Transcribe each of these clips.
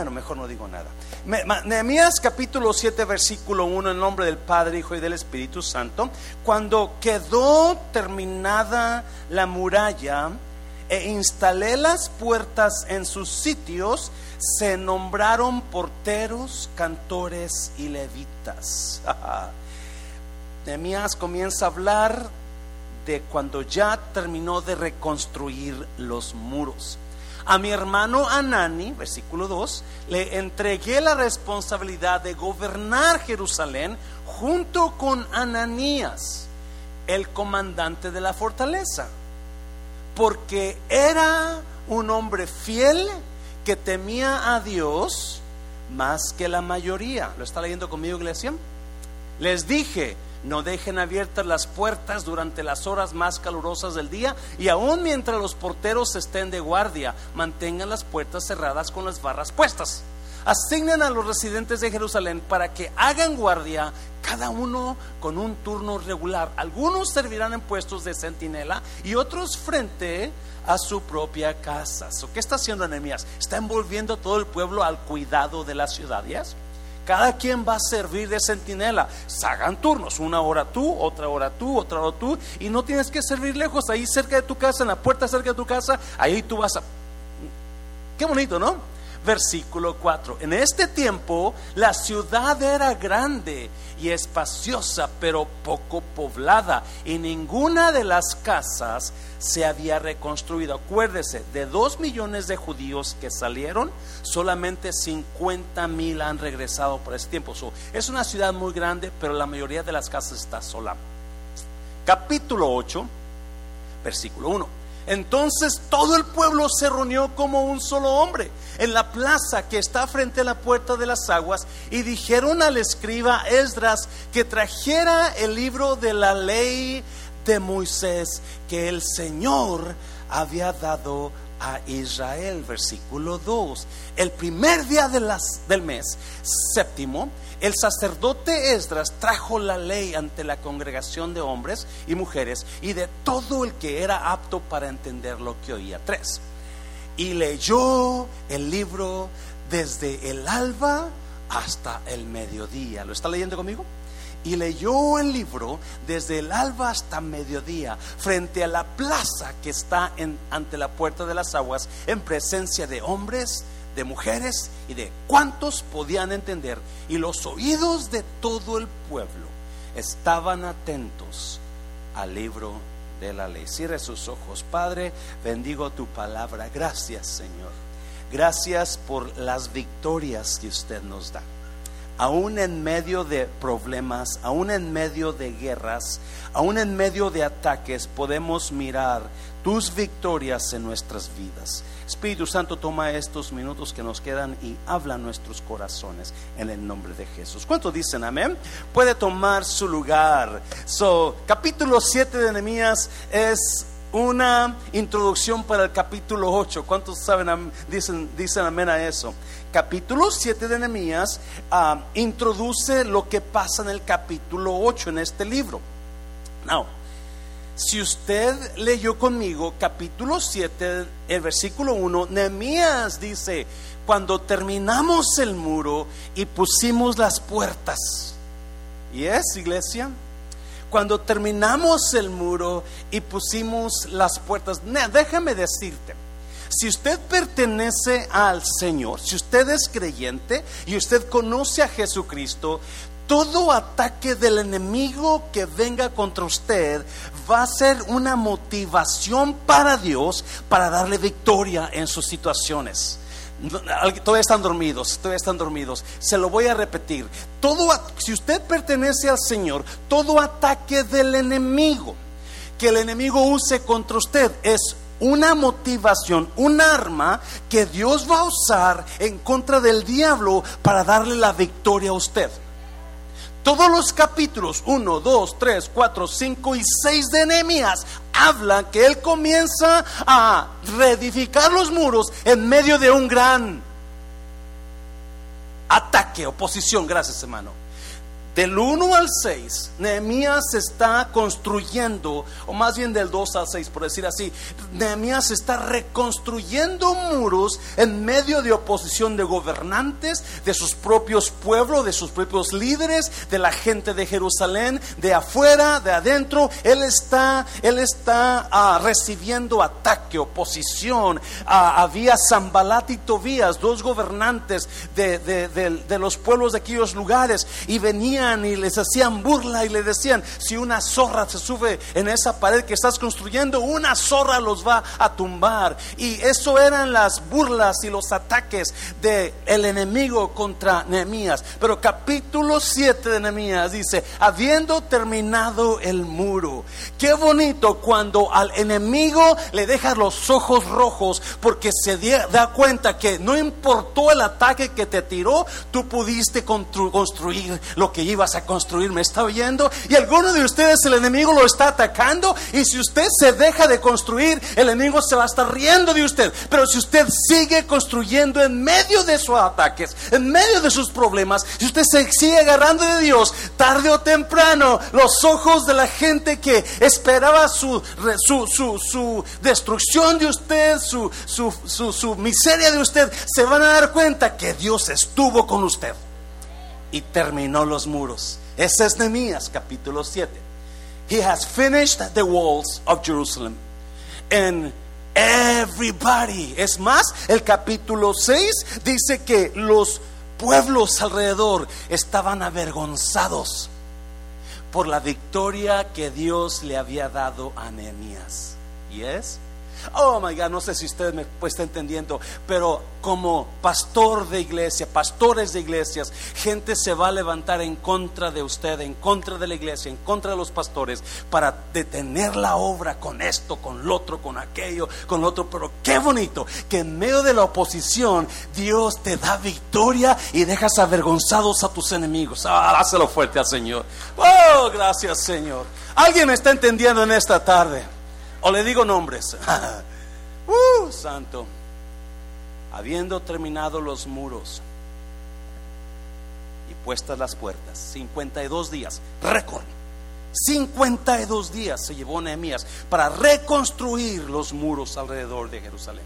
Bueno, mejor no digo nada. Nehemías capítulo 7, versículo 1, en nombre del Padre, Hijo y del Espíritu Santo, cuando quedó terminada la muralla e instalé las puertas en sus sitios, se nombraron porteros, cantores y levitas. Nehemías comienza a hablar de cuando ya terminó de reconstruir los muros. A mi hermano Anani, versículo 2, le entregué la responsabilidad de gobernar Jerusalén junto con Ananías, el comandante de la fortaleza, porque era un hombre fiel que temía a Dios más que la mayoría. ¿Lo está leyendo conmigo, iglesia? Les dije, no dejen abiertas las puertas durante las horas más calurosas del día y aún mientras los porteros estén de guardia, mantengan las puertas cerradas con las barras puestas. Asignen a los residentes de Jerusalén para que hagan guardia, cada uno con un turno regular. Algunos servirán en puestos de centinela y otros frente a su propia casa. ¿Qué está haciendo Nehemías? Está envolviendo a todo el pueblo al cuidado de las ciudades. Cada quien va a servir de centinela. Hagan turnos, una hora tú, otra hora tú, otra hora tú, y no tienes que servir lejos, ahí cerca de tu casa, en la puerta cerca de tu casa, ahí tú vas a... Qué bonito, ¿no? Versículo 4. En este tiempo la ciudad era grande y espaciosa, pero poco poblada, y ninguna de las casas se había reconstruido. Acuérdese, de dos millones de judíos que salieron, solamente 50 mil han regresado por ese tiempo. es una ciudad muy grande, pero la mayoría de las casas está sola. Capítulo 8, versículo 1. Entonces todo el pueblo se reunió como un solo hombre en la plaza que está frente a la puerta de las aguas y dijeron al escriba Esdras que trajera el libro de la ley de Moisés que el Señor había dado a Israel. Versículo 2. El primer día del mes séptimo el sacerdote Esdras trajo la ley ante la congregación de hombres y mujeres y de todo el que era apto para entender lo que oía. Tres. Y leyó el libro desde el alba hasta el mediodía. ¿Lo está leyendo conmigo? y leyó el libro desde el alba hasta mediodía frente a la plaza que está en, ante la puerta de las aguas en presencia de hombres de mujeres y de cuantos podían entender. Y los oídos de todo el pueblo estaban atentos al libro de la ley. Cierre sus ojos. Padre, bendigo tu palabra. Gracias, Señor. Gracias por las victorias que usted nos da. Aún en medio de problemas, aún en medio de guerras, aún en medio de ataques, podemos mirar tus victorias en nuestras vidas. Espíritu Santo, toma estos minutos que nos quedan y habla nuestros corazones en el nombre de Jesús. ¿Cuántos dicen amén? Puede tomar su lugar. So, capítulo 7 de Nehemías es una introducción para el capítulo 8. ¿Cuántos saben, dicen, dicen amén a eso? Capítulo 7 de Nehemías ah, introduce lo que pasa en el capítulo 8 en este libro. Now, si usted leyó conmigo capítulo 7, el versículo 1, Nehemías dice, cuando terminamos el muro y pusimos las puertas. ¿Y es, iglesia? Cuando terminamos el muro y pusimos las puertas, déjame decirte, si usted pertenece al Señor, si usted es creyente y usted conoce a Jesucristo, todo ataque del enemigo que venga contra usted va a ser una motivación para Dios para darle victoria en sus situaciones. Todavía están dormidos, todavía están dormidos. Se lo voy a repetir. Todo, si usted pertenece al Señor, todo ataque del enemigo que el enemigo use contra usted es una motivación, un arma que Dios va a usar en contra del diablo para darle la victoria a usted. Todos los capítulos 1, 2, 3, 4, 5 y 6 de Nehemías hablan que él comienza a reedificar los muros en medio de un gran ataque, oposición. Gracias, hermano. Del 1 al 6, Nehemías está construyendo, o más bien del 2 al 6, por decir así, Nehemías está reconstruyendo muros en medio de oposición de gobernantes, de sus propios pueblos, de sus propios líderes, de la gente de Jerusalén, de afuera, de adentro. Él está, él está ah, recibiendo ataque, oposición. Ah, había Zambalat y Tobías, dos gobernantes de, de los pueblos de aquellos lugares, y y les hacían burla y le decían, si una zorra se sube en esa pared que estás construyendo, una zorra los va a tumbar. Y eso eran las burlas y los ataques del el enemigo contra Nehemías. Pero capítulo 7 de Nehemías dice, habiendo terminado el muro, qué bonito cuando al enemigo le dejas los ojos rojos porque se da cuenta que no importó el ataque que te tiró, tú pudiste construir lo que ibas a construir, me está oyendo. Y alguno de ustedes el enemigo lo está atacando. Y si usted se deja de construir, el enemigo se va a estar riendo de usted. Pero si usted sigue construyendo en medio de sus ataques, en medio de sus problemas, si usted se sigue agarrando de Dios, tarde o temprano, los ojos de la gente que esperaba su, su, su, destrucción de usted, su, su, su, su miseria de usted, se van a dar cuenta que Dios estuvo con usted y terminó los muros. Ese es Nehemías capítulo 7. He has finished the walls of Jerusalem. And everybody, es más, el capítulo 6 dice que los pueblos alrededor estaban avergonzados por la victoria que Dios le había dado a Nehemías. ¿Y es? Oh my God, no sé si usted me está entendiendo, pero como pastor de iglesia, pastores de iglesias, gente se va a levantar en contra de usted, en contra de la iglesia, en contra de los pastores, para detener la obra con esto, con lo otro, con aquello, con lo otro. Pero qué bonito que en medio de la oposición Dios te da victoria y dejas avergonzados a tus enemigos. Ah, dáselo fuerte al Señor. Oh, gracias Señor. ¿Alguien me está entendiendo en esta tarde? O le digo nombres. uh, santo. Habiendo terminado los muros y puestas las puertas, 52 días, récord. 52 días se llevó Nehemías para reconstruir los muros alrededor de Jerusalén.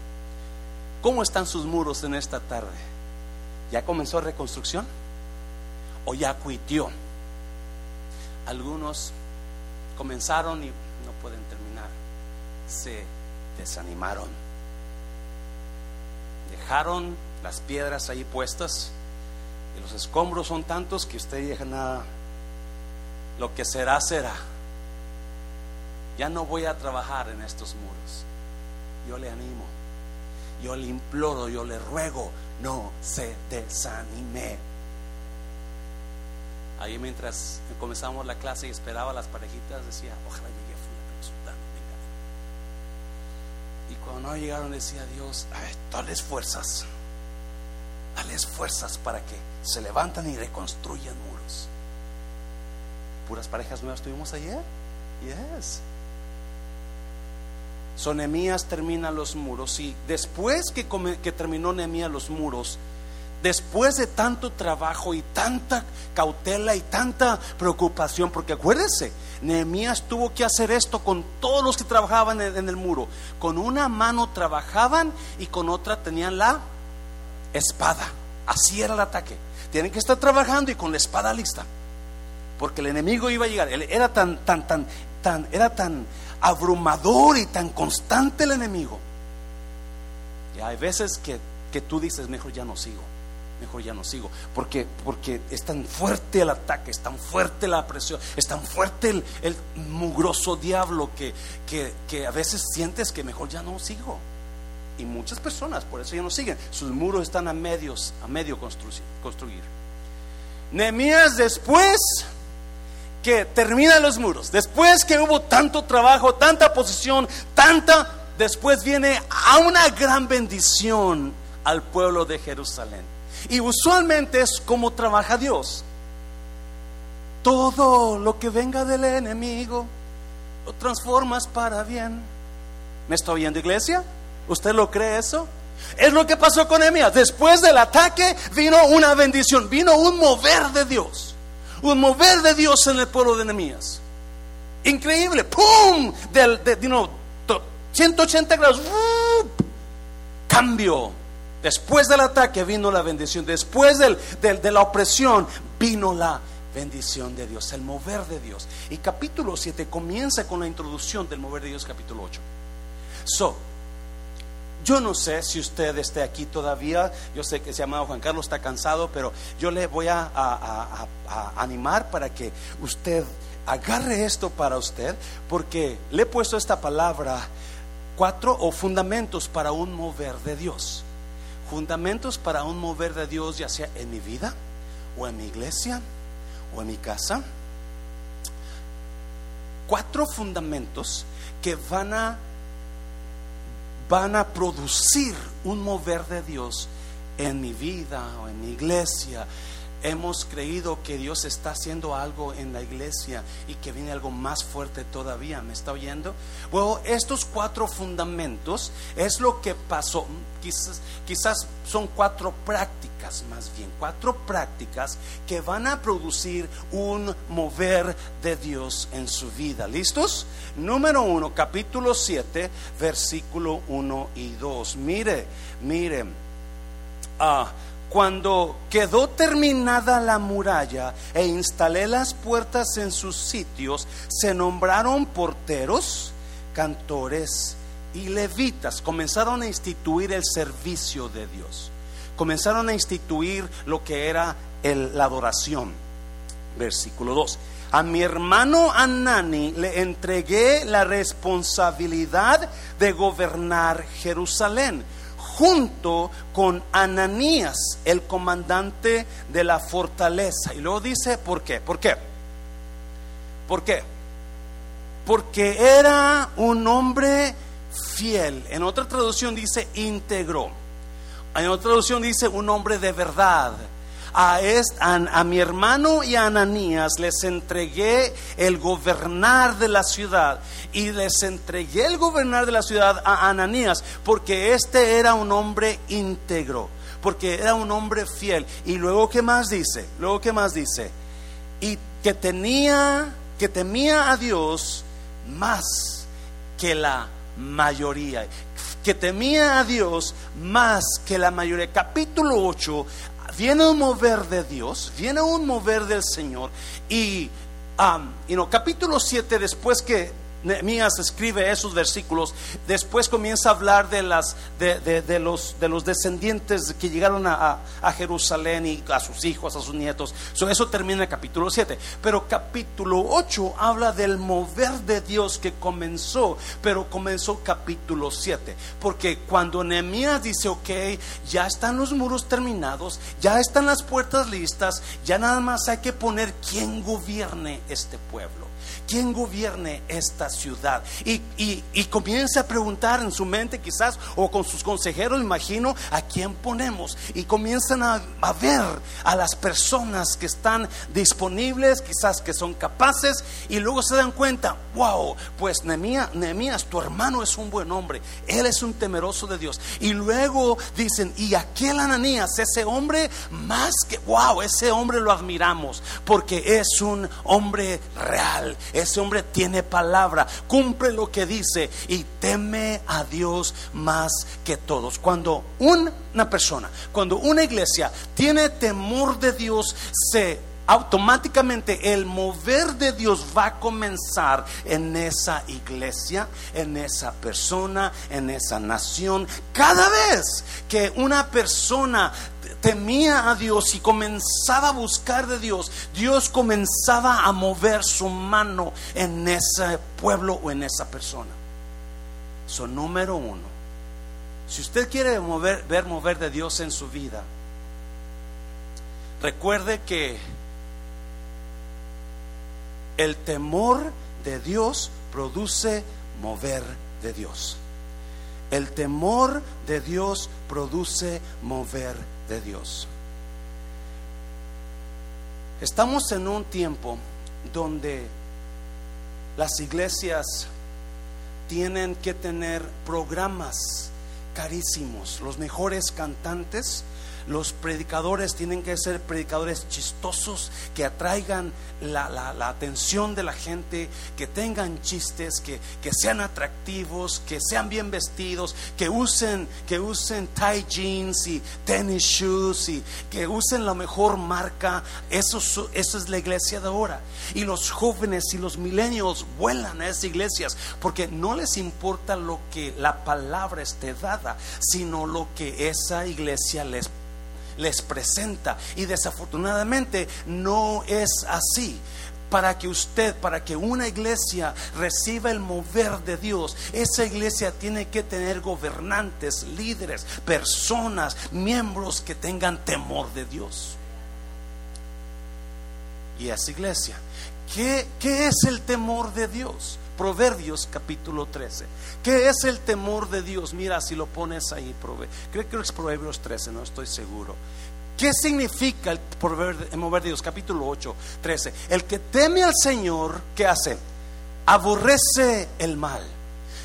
¿Cómo están sus muros en esta tarde? ¿Ya comenzó reconstrucción? ¿O ya cuitió? Algunos comenzaron y se desanimaron. Dejaron las piedras ahí puestas y los escombros son tantos que usted deja nada. Lo que será, será. Ya no voy a trabajar en estos muros. Yo le animo, yo le imploro, yo le ruego, no se desanime. Ahí mientras comenzamos la clase y esperaba las parejitas, decía, ojalá llegue y cuando no llegaron decía Dios, dales fuerzas, dales fuerzas para que se levantan y reconstruyan muros. Puras parejas nuevas tuvimos ayer. Yes. So Nehemías termina los muros y después que, que terminó Nehemías los muros, después de tanto trabajo y tanta cautela y tanta preocupación, porque acuérdense, Nehemías tuvo que hacer esto con todos los que trabajaban en el muro. Con una mano trabajaban y con otra tenían la espada. Así era el ataque. Tienen que estar trabajando y con la espada lista. Porque el enemigo iba a llegar. Era tan, tan, tan, tan, era tan abrumador y tan constante el enemigo. Y hay veces que, que tú dices, mejor ya no sigo mejor ya no sigo. Porque, porque es tan fuerte el ataque, es tan fuerte la presión, es tan fuerte el, el mugroso diablo que, que, a veces sientes que mejor ya no sigo. Y muchas personas por eso ya no siguen. Sus muros están a medios, a medio construir. construir. Después que termina los muros, después que hubo tanto trabajo, tanta posición, tanta, después viene a una gran bendición al pueblo de Jerusalén. Y usualmente es como trabaja Dios. Todo lo que venga del enemigo lo transformas para bien. ¿Me está oyendo, iglesia? ¿Usted lo cree eso? Es lo que pasó con Nehemías. Después del ataque vino una bendición, vino un mover de Dios. un mover de Dios en el pueblo de Nehemías. Increíble, ¡pum! Del, de, 180 grados, cambio. Después del ataque vino la bendición, después de la opresión vino la bendición de Dios, el mover de Dios. Y capítulo 7 comienza con la introducción del mover de Dios, capítulo 8. So, yo no sé si usted esté aquí todavía, yo sé que se llama Juan Carlos, está cansado, pero yo le voy a, animar para que usted agarre esto para usted, porque le he puesto esta palabra, cuatro o fundamentos para un mover de Dios. Fundamentos para un mover de Dios, ya sea en mi vida, o en mi iglesia, o en mi casa. Cuatro fundamentos que van a van a producir un mover de Dios en mi vida o en mi iglesia. Hemos creído que Dios está haciendo algo en la iglesia y que viene algo más fuerte todavía. ¿Me está oyendo? Bueno, estos cuatro fundamentos es lo que pasó. Quizás, quizás son cuatro prácticas, más bien, cuatro prácticas que van a producir un mover de Dios en su vida. ¿Listos? Número uno, capítulo 7, versículo 1 y 2. Mire, mire. Ah, cuando quedó terminada la muralla e instalé las puertas en sus sitios, se nombraron porteros, cantores y levitas. Comenzaron a instituir el servicio de Dios. Comenzaron a instituir lo que era la adoración. Versículo 2. A mi hermano Anani le entregué la responsabilidad de gobernar Jerusalén, junto con Ananías, el comandante de la fortaleza. Y luego dice, ¿por qué? ¿Por qué? ¿Por qué? Porque era un hombre fiel. En otra traducción dice íntegro. En otra traducción dice un hombre de verdad a, a, mi hermano y a Ananías les entregué el gobernar de la ciudad y les entregué el gobernar de la ciudad a Ananías porque este era un hombre íntegro, porque era un hombre fiel. Y luego, ¿qué más dice? Luego, ¿qué más dice? Y que tenía, que temía a Dios más que la mayoría que temía a Dios más que la mayoría. Capítulo 8 viene un mover de Dios, viene un mover del Señor. Y, capítulo 7, después que Nehemías escribe esos versículos, después comienza a hablar de, las, de, los, de los descendientes que llegaron a, Jerusalén y a sus hijos, a sus nietos. eso termina en capítulo 7. Pero capítulo 8 habla del mover de Dios que comenzó, pero comenzó capítulo 7. Porque cuando Nehemías dice, ok, ya están los muros terminados, ya están las puertas listas, ya nada más hay que poner quién gobierne este pueblo. ¿Quién gobierne esta ciudad? Y, y, comienza a preguntar en su mente quizás, o con sus consejeros, imagino, ¿a quién ponemos? Y comienzan a, ver a las personas que están disponibles, quizás que son capaces, y luego se dan cuenta, wow, pues Nehemías, tu hermano es un buen hombre, él es un temeroso de Dios. Y luego dicen, y aquel Ananías, ese hombre más que, wow, ese hombre lo admiramos, porque es un hombre real, ese hombre tiene palabra, cumple lo que dice y teme a Dios más que todos. Cuando una persona, cuando una iglesia tiene temor de Dios, se automáticamente el mover de Dios va a comenzar en esa iglesia, en esa persona, en esa nación. Cada vez que una persona temía a Dios y comenzaba a buscar de Dios, Dios comenzaba a mover su mano en ese pueblo o en esa persona. Eso número uno. Si usted quiere mover, ver mover de Dios en su vida, recuerde que el temor de Dios produce mover de Dios. El temor de Dios produce mover de Dios. Estamos en un tiempo donde las iglesias tienen que tener programas carísimos, los mejores cantantes, los predicadores tienen que ser predicadores chistosos, que atraigan la, atención de la gente, que tengan chistes, que, que, sean atractivos, que sean bien vestidos, que usen, que usen tie jeans y tennis shoes y que usen la mejor marca. Eso, eso es la iglesia de ahora. Y los jóvenes y los milenios vuelan a esas iglesias porque no les importa lo que la palabra esté dada, sino lo que esa iglesia les les presenta. Y desafortunadamente no es así. Para que usted, para que una iglesia reciba el mover de Dios, esa iglesia tiene que tener gobernantes, líderes, personas, miembros que tengan temor de Dios. Y esa iglesia, ¿qué, qué es el temor de Dios? Proverbios capítulo 13. ¿Qué es el temor de Dios? Mira, si lo pones ahí, creo que es Proverbios 13, no estoy seguro. ¿Qué significa el Proverbios capítulo 8, 13? El que teme al Señor, ¿qué hace? Aborrece el mal.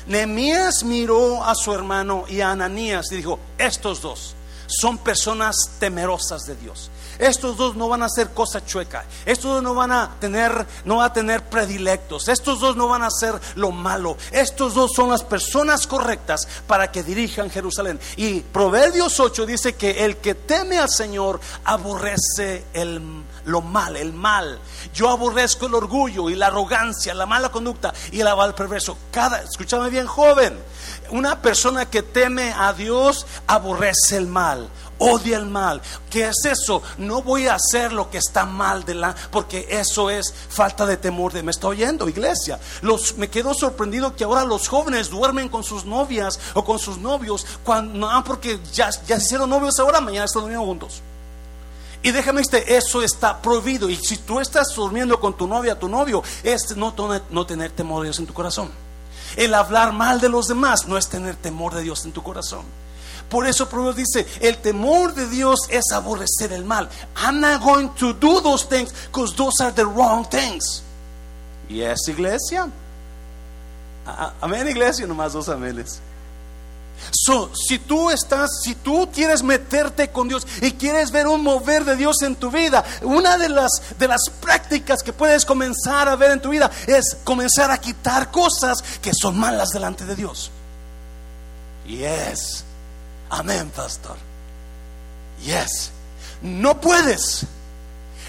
Nehemías miró a su hermano y a Ananías y dijo, estos dos son personas temerosas de Dios. Estos dos no van a hacer cosa chueca. Estos dos no van a tener, no van a tener predilectos. Estos dos no van a hacer lo malo. Estos dos son las personas correctas para que dirijan Jerusalén. Y Proverbios 8 dice que el que teme al Señor aborrece el lo mal, el mal. Yo aborrezco el orgullo y la arrogancia, la mala conducta y el aval perverso. Cada, escúchame bien, joven. Una persona que teme a Dios aborrece el mal odia el mal. ¿Qué es eso? No voy a hacer lo que está mal de la, porque eso es falta de temor de. Me está oyendo, iglesia. Los, me quedo sorprendido que ahora los jóvenes duermen con sus novias o con sus novios cuando no, porque ya, ya se hicieron novios ahora, mañana están durmiendo juntos. Y déjame decirte, eso está prohibido. Y si tú estás durmiendo con tu novia, tu novio, es no, no tener temor de Dios en tu corazón. El hablar mal de los demás no es tener temor de Dios en tu corazón. Por eso Proverbios dice, el temor de Dios es aborrecer el mal. I'm not going to do those things because those are the wrong things. Yes, iglesia. Amén, iglesia, nomás dos amenes. So, si tú estás, si tú quieres meterte con Dios y quieres ver un mover de Dios en tu vida, una de las, de las prácticas que puedes comenzar a ver en tu vida es comenzar a quitar cosas que son malas delante de Dios. Yes. Amén, pastor. Yes. No puedes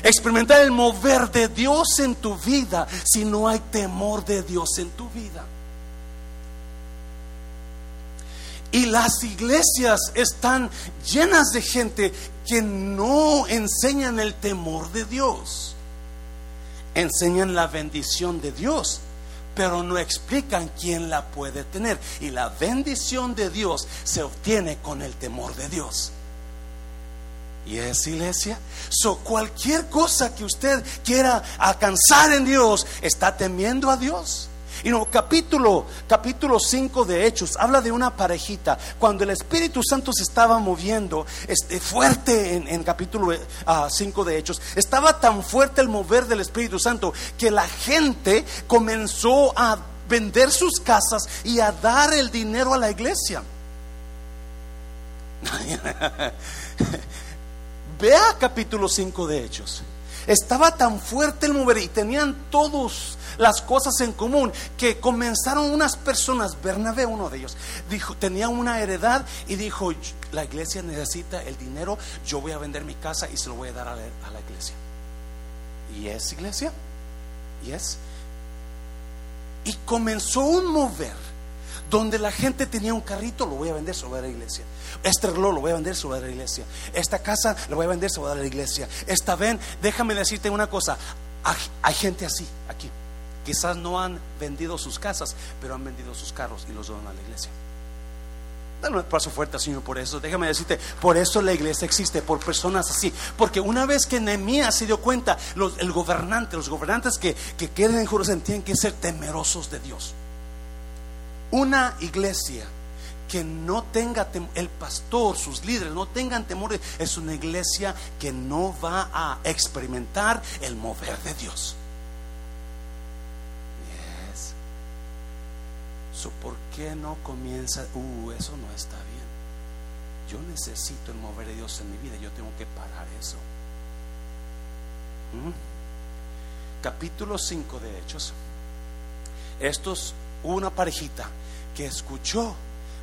experimentar el mover de Dios en tu vida si no hay temor de Dios en tu vida. Y las iglesias están llenas de gente que no enseñan el temor de Dios. Enseñan la bendición de Dios, pero no explican quién la puede tener. Y la bendición de Dios se obtiene con el temor de Dios. ¿Y es iglesia? So, cualquier cosa que usted quiera alcanzar en Dios, ¿está temiendo a Dios? Y no, capítulo, capítulo 5 de Hechos habla de una parejita. Cuando el Espíritu Santo se estaba moviendo este, fuerte en, capítulo 5 ah, de Hechos, estaba tan fuerte el mover del Espíritu Santo que la gente comenzó a vender sus casas y a dar el dinero a la iglesia. Vea capítulo 5 de Hechos. Estaba tan fuerte el mover y tenían todos las cosas en común que comenzaron unas personas, Bernabé, uno de ellos, dijo, tenía una heredad y dijo, la iglesia necesita el dinero, yo voy a vender mi casa y se lo voy a dar a la, iglesia. ¿Y es iglesia? ¿Y es? Y comenzó un mover donde la gente tenía un carrito, lo voy a vender, a la iglesia. Este reloj lo voy a vender, a la iglesia. Esta casa lo voy a vender, a la iglesia. Esta ven, déjame decirte una cosa, hay gente así aquí. Quizás no han vendido sus casas, pero han vendido sus carros y los donan a la iglesia. Dale un paso fuerte, Señor, por eso. Déjame decirte, por eso la iglesia existe, por personas así. Porque una vez que Nehemías se dio cuenta, el gobernante, los gobernantes que, que queden en Jerusalén tienen que ser temerosos de Dios. Una iglesia que no tenga el pastor, sus líderes, no tengan temor, es una iglesia que no va a experimentar el mover de Dios. ¿Por qué no comienza? Uh, eso no está bien. yo necesito el mover de Dios en mi vida, yo tengo que parar eso. ¿Mm? Capítulo 5 de Hechos. Estos, una parejita que escuchó,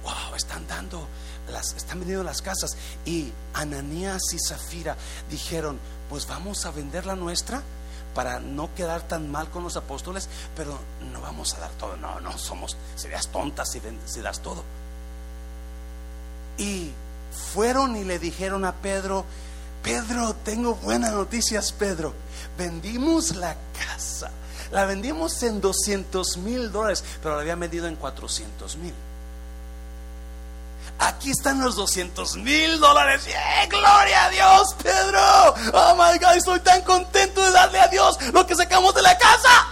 wow, están dando, las, están vendiendo las casas. Y Ananías y Zafira dijeron, pues vamos a vender la nuestra para no quedar tan mal con los apóstoles, pero no vamos a dar todo. No, no, somos, serías tontas si, si das todo. Y fueron y le dijeron a Pedro, Pedro, tengo buenas noticias, Pedro. Vendimos la casa. La vendimos en 200 mil dólares, pero la había vendido en 400 mil. Aquí están los 200 mil dólares. ¡Gloria a Dios, Pedro! ¡Oh my God! Estoy tan contento de darle a Dios lo que sacamos de la casa.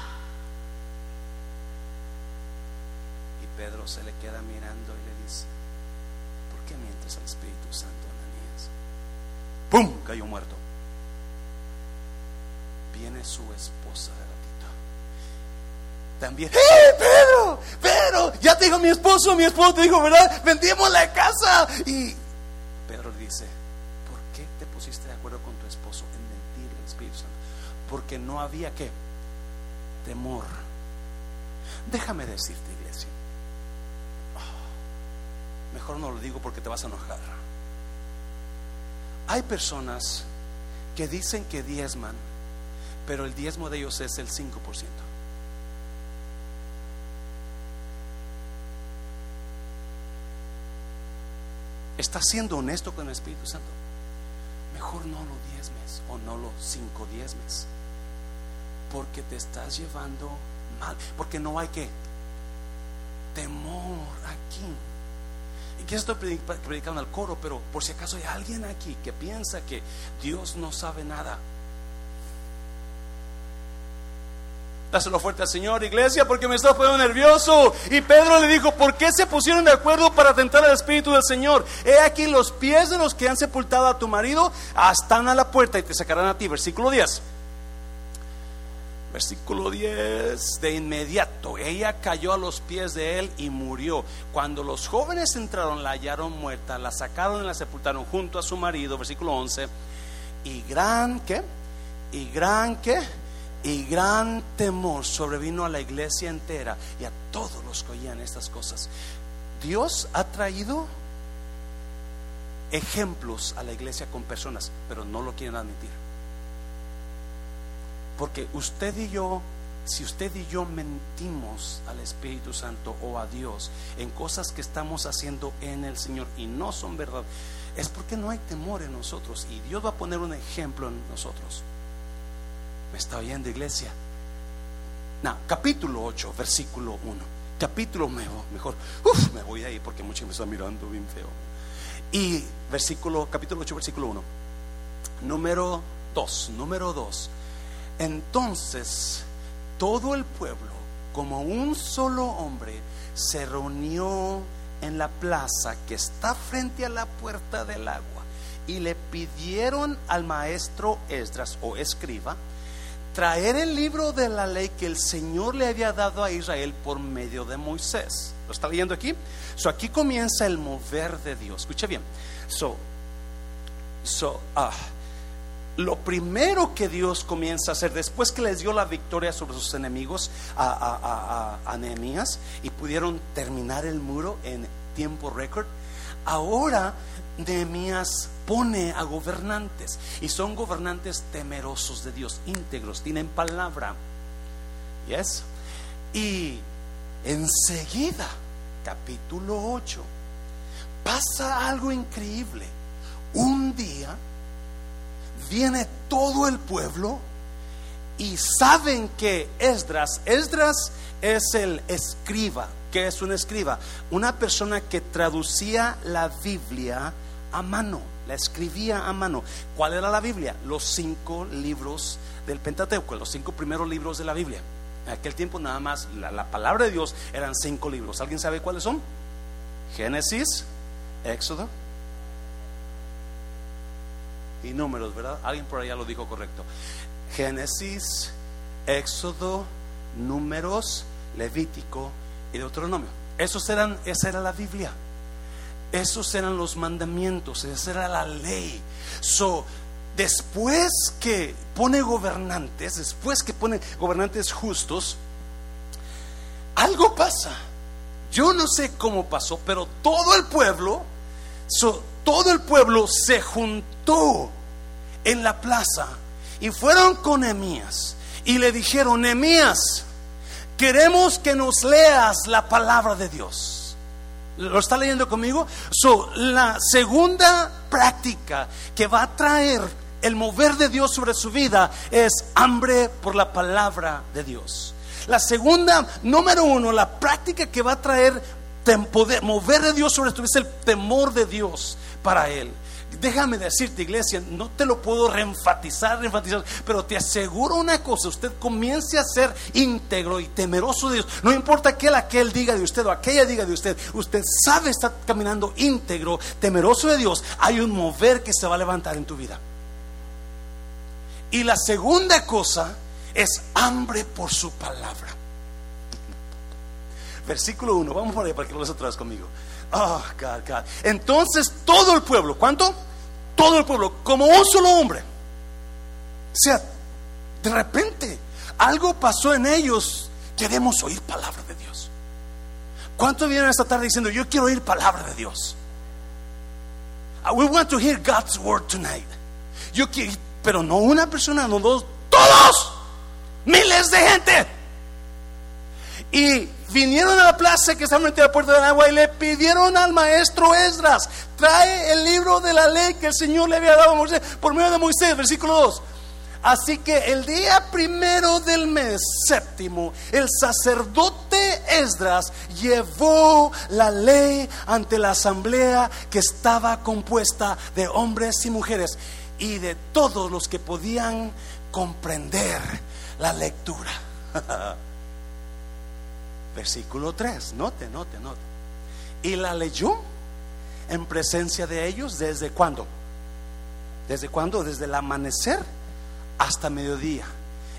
Y Pedro se le queda mirando y le dice: ¿Por qué mientes al Espíritu Santo, Ananías? ¡Pum! Cayó muerto. Viene su esposa. También, ¡eh, Pedro! Pedro, ya te dijo mi esposo, mi esposo te dijo, ¿verdad? Vendimos la casa. Y Pedro le dice, ¿por qué te pusiste de acuerdo con tu esposo en mentir al Espíritu Santo? Porque no había que temor. Déjame decirte, iglesia. Oh, mejor no lo digo porque te vas a enojar. Hay personas que dicen que diezman, pero el diezmo de ellos es el 5%. ¿Estás siendo honesto con el Espíritu Santo? Mejor no lo diezmes o no lo cinco diezmes. Porque te estás llevando mal. Porque no hay que temor aquí. Y que estoy predicando al coro, pero por si acaso hay alguien aquí que piensa que Dios no sabe nada. Dáselo fuerte al Señor, iglesia, porque me está poniendo nervioso. Y Pedro le dijo, ¿por qué se pusieron de acuerdo para tentar al Espíritu del Señor? He aquí los pies de los que han sepultado a tu marido están a la puerta y te sacarán a ti. Versículo 10. Versículo 10, de inmediato ella cayó a los pies de él y murió. Cuando los jóvenes entraron, la hallaron muerta, la sacaron y la sepultaron junto a su marido. Versículo 11. Y gran, ¿qué? Y gran, ¿qué? Y gran temor sobrevino a la iglesia entera y a todos los que oían estas cosas. Dios ha traído ejemplos a la iglesia con personas, pero no lo quieren admitir. Porque usted y yo, si usted y yo mentimos al Espíritu Santo o a Dios en cosas que estamos haciendo en el Señor y no son verdad, es porque no hay temor en nosotros y Dios va a poner un ejemplo en nosotros. ¿Me está oyendo, iglesia? No, capítulo 8, versículo 1. Capítulo nuevo, mejor. Uf, me voy ahí porque muchos me están mirando bien feo. Y versículo, capítulo 8, versículo 1. Número 2, número 2. Entonces, todo el pueblo, como un solo hombre, se reunió en la plaza que está frente a la puerta del agua y le pidieron al maestro Esdras o escriba traer el libro de la ley que el Señor le había dado a Israel por medio de Moisés. ¿Lo está leyendo aquí? So, aquí comienza el mover de Dios. Escucha bien. So, so, ah, lo primero que Dios comienza a hacer después que les dio la victoria sobre sus enemigos a, a, a, Nehemías y pudieron terminar el muro en tiempo récord, ahora Nehemías pone a gobernantes y son gobernantes temerosos de Dios, íntegros, tienen palabra. Yes. Y enseguida, capítulo 8, pasa algo increíble. Un día viene todo el pueblo y saben que Esdras, Esdras es el escriba. ¿Qué es un escriba? Una persona que traducía la Biblia a mano, la escribía a mano. ¿Cuál era la Biblia? Los cinco libros del Pentateuco, los cinco primeros libros de la Biblia. En aquel tiempo nada más la, palabra de Dios eran cinco libros. ¿Alguien sabe cuáles son? Génesis, Éxodo y números, ¿verdad? Alguien por allá lo dijo correcto. Génesis, Éxodo, números, Levítico y Deuteronomio. Esos eran, esa era la Biblia. Esos eran los mandamientos, esa era la ley. So, después que pone gobernantes, después que pone gobernantes justos, algo pasa. Yo no sé cómo pasó, pero todo el pueblo, todo el pueblo se juntó en la plaza y fueron con Emías y le dijeron, Emías, queremos que nos leas la palabra de Dios. ¿Lo está leyendo conmigo? So, la segunda práctica que va a traer el mover de Dios sobre su vida es hambre por la palabra de Dios. La segunda, número uno, la práctica que va a traer mover de Dios sobre tu vida es el temor de Dios para Él. Déjame decirte, iglesia, no te lo puedo reenfatizar, reenfatizar, pero te aseguro una cosa, usted comience a ser íntegro y temeroso de Dios. No importa aquel aquel diga de usted o aquella diga de usted, usted sabe estar caminando íntegro, temeroso de Dios, hay un mover que se va a levantar en tu vida. Y la segunda cosa es hambre por su palabra. Versículo 1, vamos por ahí para que lo veas otra vez conmigo. Oh, God, God. Entonces todo el pueblo, ¿cuánto? Todo el pueblo, como un solo hombre. O sea, de repente algo pasó en ellos. Queremos oír palabra de Dios. ¿Cuántos vienen esta tarde diciendo, yo quiero oír palabra de Dios? Uh, we want to hear God's word tonight. Yo quiero, pero no una persona, no dos, todos, miles de gente. Y vinieron a la plaza que está frente a la puerta del agua y le pidieron al maestro Esdras, trae el libro de la ley que el Señor le había dado a Moisés por medio de Moisés, versículo 2. Así que el día primero del mes séptimo, el sacerdote Esdras llevó la ley ante la asamblea que estaba compuesta de hombres y mujeres y de todos los que podían comprender la lectura. Versículo 3, note, note, note. Y la leyó en presencia de ellos desde cuándo? ¿Desde cuándo? Desde el amanecer hasta mediodía.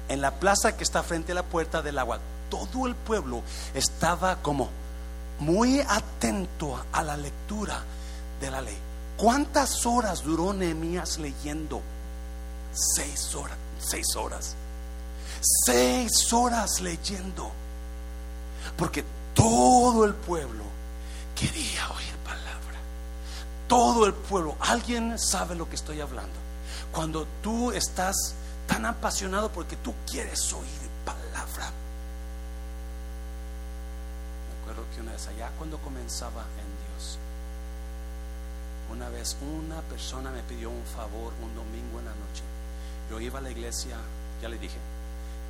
En la plaza que está frente a la puerta del agua. Todo el pueblo estaba como muy atento a la lectura de la ley. ¿Cuántas horas duró Nehemías leyendo? Seis horas. Seis horas. Seis horas leyendo. Porque todo el pueblo quería oír palabra. Todo el pueblo. Alguien sabe lo que estoy hablando. Cuando tú estás tan apasionado porque tú quieres oír palabra. Me acuerdo que una vez allá cuando comenzaba en Dios, una vez una persona me pidió un favor un domingo en la noche. Yo iba a la iglesia, ya le dije,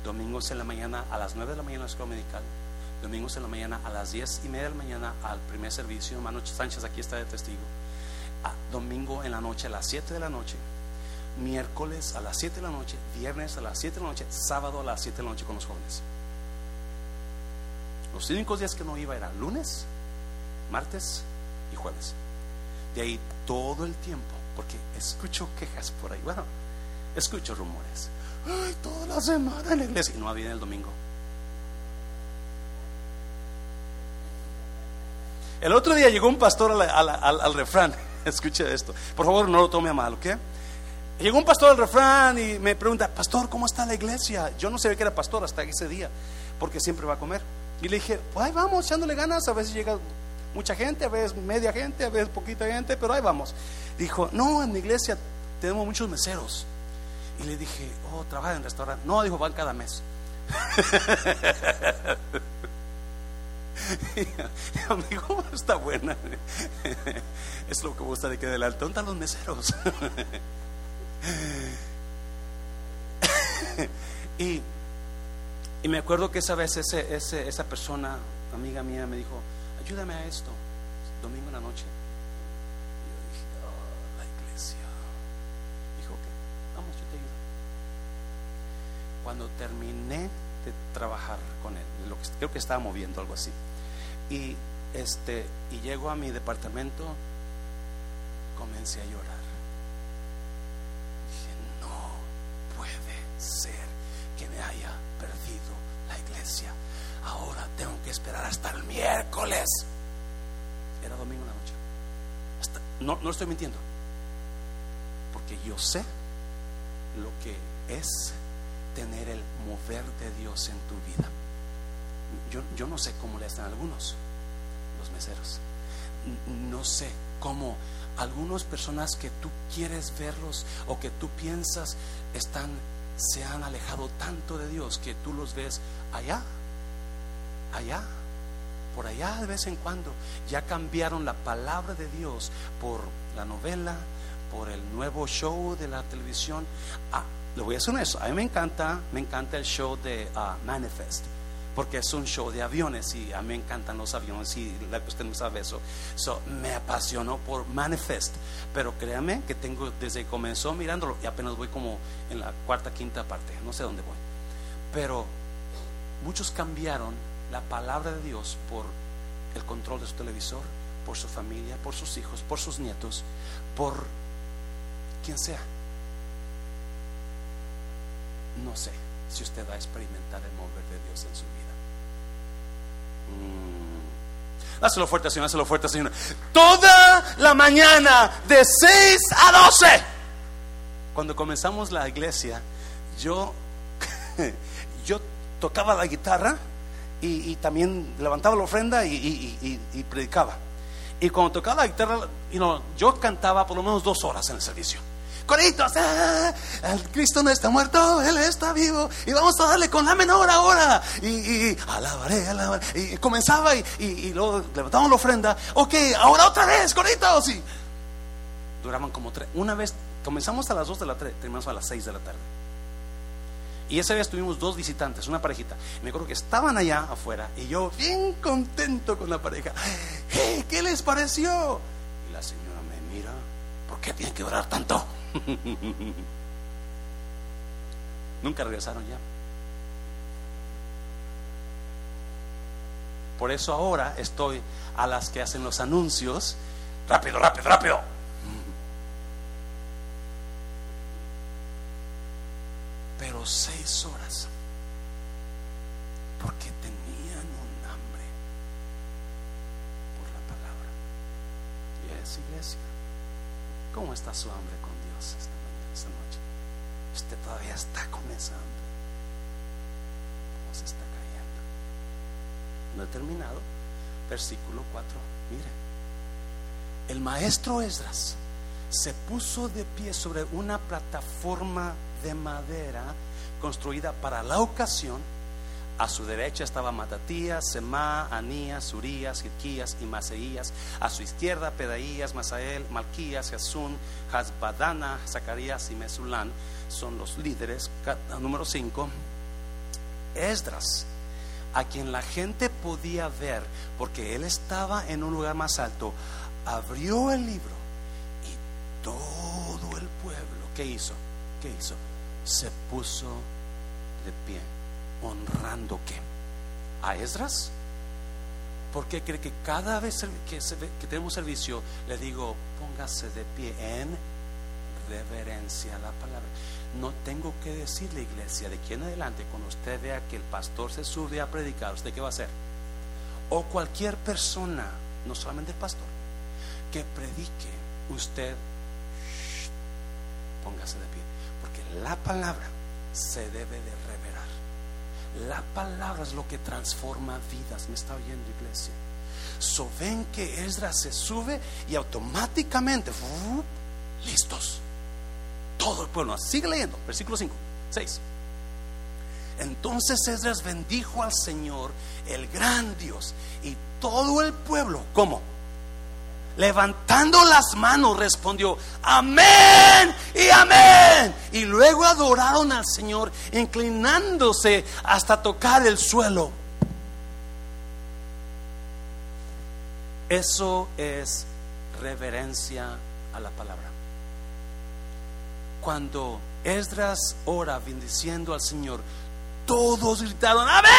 domingos en la mañana, a las 9 de la mañana la escuela medical, domingos en la mañana a las 10 y media de la mañana al primer servicio. Hermano Sánchez aquí está de testigo. A, domingo en la noche a las 7 de la noche. Miércoles a las 7 de la noche. Viernes a las 7 de la noche. Sábado a las 7 de la noche con los jóvenes. Los únicos días que no iba eran lunes, martes y jueves. De ahí todo el tiempo. Porque escucho quejas por ahí. Bueno, escucho rumores. Ay, toda la semana en la iglesia. Y no había el domingo. El otro día llegó un pastor al, refrán. Escuche esto. Por favor, no lo tome a mal, ¿ok? Llegó un pastor al refrán y me pregunta, Pastor, ¿cómo está la iglesia? Yo no sabía que era pastor hasta ese día, porque siempre va a comer. Y le dije, pues ahí vamos, echándole ganas. A veces llega mucha gente, a veces media gente, a veces poquita gente, pero ahí vamos. Dijo, no, en mi iglesia tenemos muchos meseros. Y le dije, oh, trabaja en restaurante. No, dijo, van cada mes. Amigo, está buena. Es lo que gusta de que adelante. ¿Dónde están los meseros? y, y, me acuerdo que esa vez ese, ese, esa persona, amiga mía, me dijo, ayúdame a esto, domingo en la noche. Y yo dije, oh, la iglesia. Dijo, ok, vamos, yo te ayudo. Cuando terminé de trabajar con él, creo que estaba moviendo algo así. Y, este, y llego a mi departamento, comencé a llorar. Dije, no puede ser que me haya perdido la iglesia. Ahora tengo que esperar hasta el miércoles. Era domingo en la noche. No, no estoy mintiendo. Porque yo sé lo que es tener el mover de Dios en tu vida. Yo, yo no sé cómo le están algunos, los meseros. No sé cómo algunas personas que tú quieres verlos o que tú piensas están se han alejado tanto de Dios que tú los ves allá, allá, por allá de vez en cuando. Ya cambiaron la palabra de Dios por la novela, por el nuevo show de la televisión. Ah, le voy a decir eso. A mí me encanta, me encanta el show de ah, Manifest porque es un show de aviones y a mí me encantan los aviones y usted no sabe eso. So, me apasionó por Manifest, pero créame que tengo desde que comenzó mirándolo y apenas voy como en la cuarta, quinta parte, no sé dónde voy. Pero muchos cambiaron la palabra de Dios por el control de su televisor, por su familia, por sus hijos, por sus nietos, por quien sea. No sé si usted va a experimentar el mover de Dios en su vida. Mm. Dáselo fuerte, Señor, dáselo fuerte, Señor. Toda la mañana de 6 a 12. Cuando comenzamos la iglesia, yo, yo tocaba la guitarra y, también levantaba la ofrenda y, predicaba. Y cuando tocaba la guitarra, yo cantaba por lo menos dos horas en el servicio coritos, el Cristo no está muerto, Él está vivo y vamos a darle con la menor ahora. Y, y alabaré, alabaré. Y comenzaba y, luego levantamos la ofrenda. Ok, ahora otra vez, coritos. Y duraban como tres. Una vez, comenzamos a las dos de la tarde, terminamos a las seis de la tarde. Y esa vez tuvimos dos visitantes, una parejita. Me acuerdo que estaban allá afuera y yo bien contento con la pareja. ¿Qué les pareció? Y la señora me mira, ¿por qué tienen que orar tanto? Nunca regresaron ya. Por eso ahora estoy a las que hacen los anuncios. Rápido, rápido, rápido. Pero seis horas. Porque tenían un hambre por la palabra. Y es iglesia. ¿Cómo está su hambre con esta noche. Usted todavía está comenzando. ¿Cómo se está cayendo? No he terminado. Versículo 4. Mire. El maestro Esdras se puso de pie sobre una plataforma de madera construida para la ocasión a su derecha estaba Matatías, Semá, Anías, Urías, Hirquías y Maseías. A su izquierda Pedaías, Masael, Malquías, Jasún, Hasbadana, Zacarías y Mesulán. Son los líderes. Número 5. Esdras, a quien la gente podía ver porque él estaba en un lugar más alto, abrió el libro y todo el pueblo, ¿qué hizo? ¿Qué hizo? Se puso de pie honrando qué? A Esdras. ¿Por qué cree que cada vez que, tenemos servicio le digo, póngase de pie en reverencia a la palabra? No tengo que decirle, iglesia, de aquí en adelante, cuando usted vea que el pastor se sube a predicar, ¿usted qué va a hacer? O cualquier persona, no solamente el pastor, que predique, usted póngase de pie. Porque la palabra se debe de reverar. La palabra es lo que transforma vidas. ¿Me está oyendo, iglesia? So ven que Esdras se sube y automáticamente, listos. Todo el pueblo. Sigue leyendo, versículo 5, 6. Entonces Esdras bendijo al Señor, el gran Dios, y todo el pueblo, ¿cómo? Levantando las manos, respondió, amén y amén. Y luego adoraron al Señor, inclinándose hasta tocar el suelo. Eso es reverencia a la palabra. Cuando Esdras ora bendiciendo al Señor, todos gritaron, amén,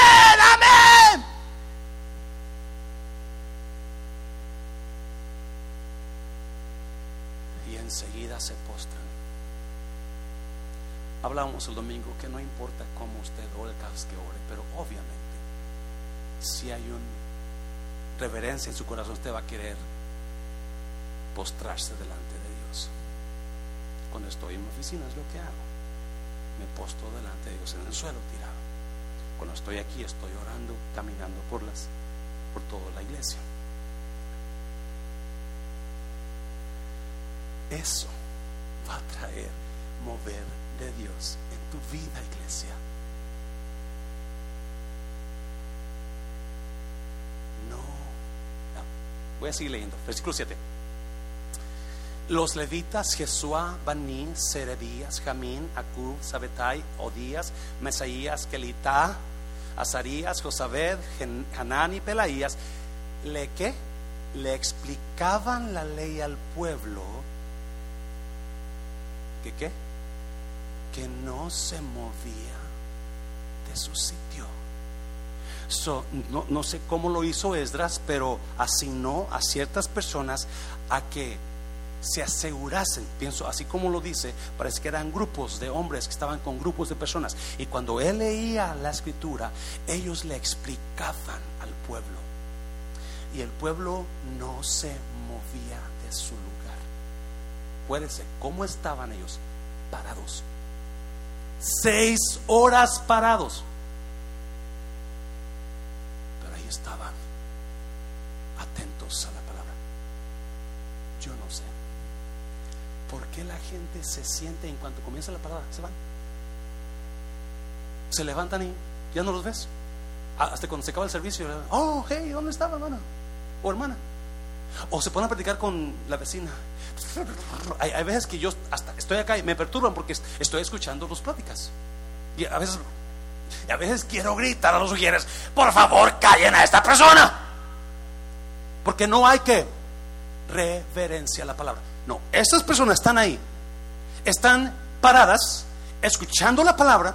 amén. Enseguida se postran. Hablábamos el domingo que no importa cómo usted ore, cada que ore, pero obviamente, si hay una reverencia en su corazón, usted va a querer postrarse delante de Dios. Cuando estoy en mi oficina es lo que hago. Me postro delante de Dios en el suelo tirado. Cuando estoy aquí estoy orando, caminando por las por toda la iglesia. Eso va a traer mover de Dios en tu vida, iglesia. No. Voy a seguir leyendo. Versículo 7. Los levitas, Jesúa, Baní, Serebías, Jamín, Acub, Sabetai, Odías, Mesaías, Kelitá, Azarías, Josabed, Hanán y Pelaías, le que le explicaban la ley al pueblo que qué que no se movía de su sitio. no, no sé cómo lo hizo Esdras, pero asignó a ciertas personas a que se asegurasen, pienso, así como lo dice, parece que eran grupos de hombres que estaban con grupos de personas. Y cuando él leía la escritura, ellos le explicaban al pueblo. Y el pueblo no se movía de su lugar. Acuérdense, ¿cómo estaban ellos? Parados. Seis horas parados. Pero ahí estaban, atentos a la palabra. Yo no sé. ¿Por qué la gente se siente en cuanto comienza la palabra? Se van. Se levantan y ya no los ves. Ah, hasta cuando se acaba el servicio, oh, hey, ¿dónde estaba, hermana? O hermana. O se ponen a platicar con la vecina. Hay, veces que yo hasta estoy acá y me perturban porque estoy escuchando los pláticas. Y a veces, quiero gritar a los sugieres, por favor, callen a esta persona. Porque no hay que reverencia la palabra. No, estas personas están ahí, están paradas, escuchando la palabra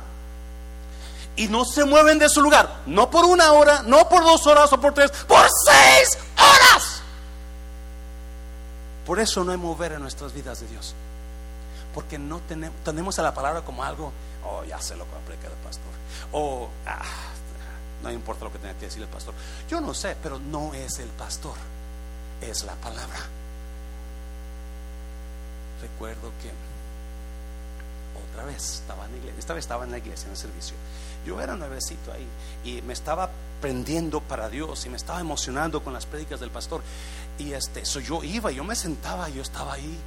y no se mueven de su lugar. No por una hora, no por dos horas o por tres, por seis horas. Por eso no hay mover en nuestras vidas de Dios. Porque no tenemos, tenemos a la palabra como algo, oh, ya sé lo que va el pastor. O, ah, no importa lo que tenga que decir el pastor. Yo no sé, pero no es el pastor, es la palabra. Recuerdo que otra vez estaba en la iglesia, esta vez estaba en la iglesia en el servicio. Yo era nuevecito ahí y me estaba prendiendo para Dios y me estaba emocionando con las prédicas del pastor. Y este, so yo iba, yo me sentaba, yo estaba ahí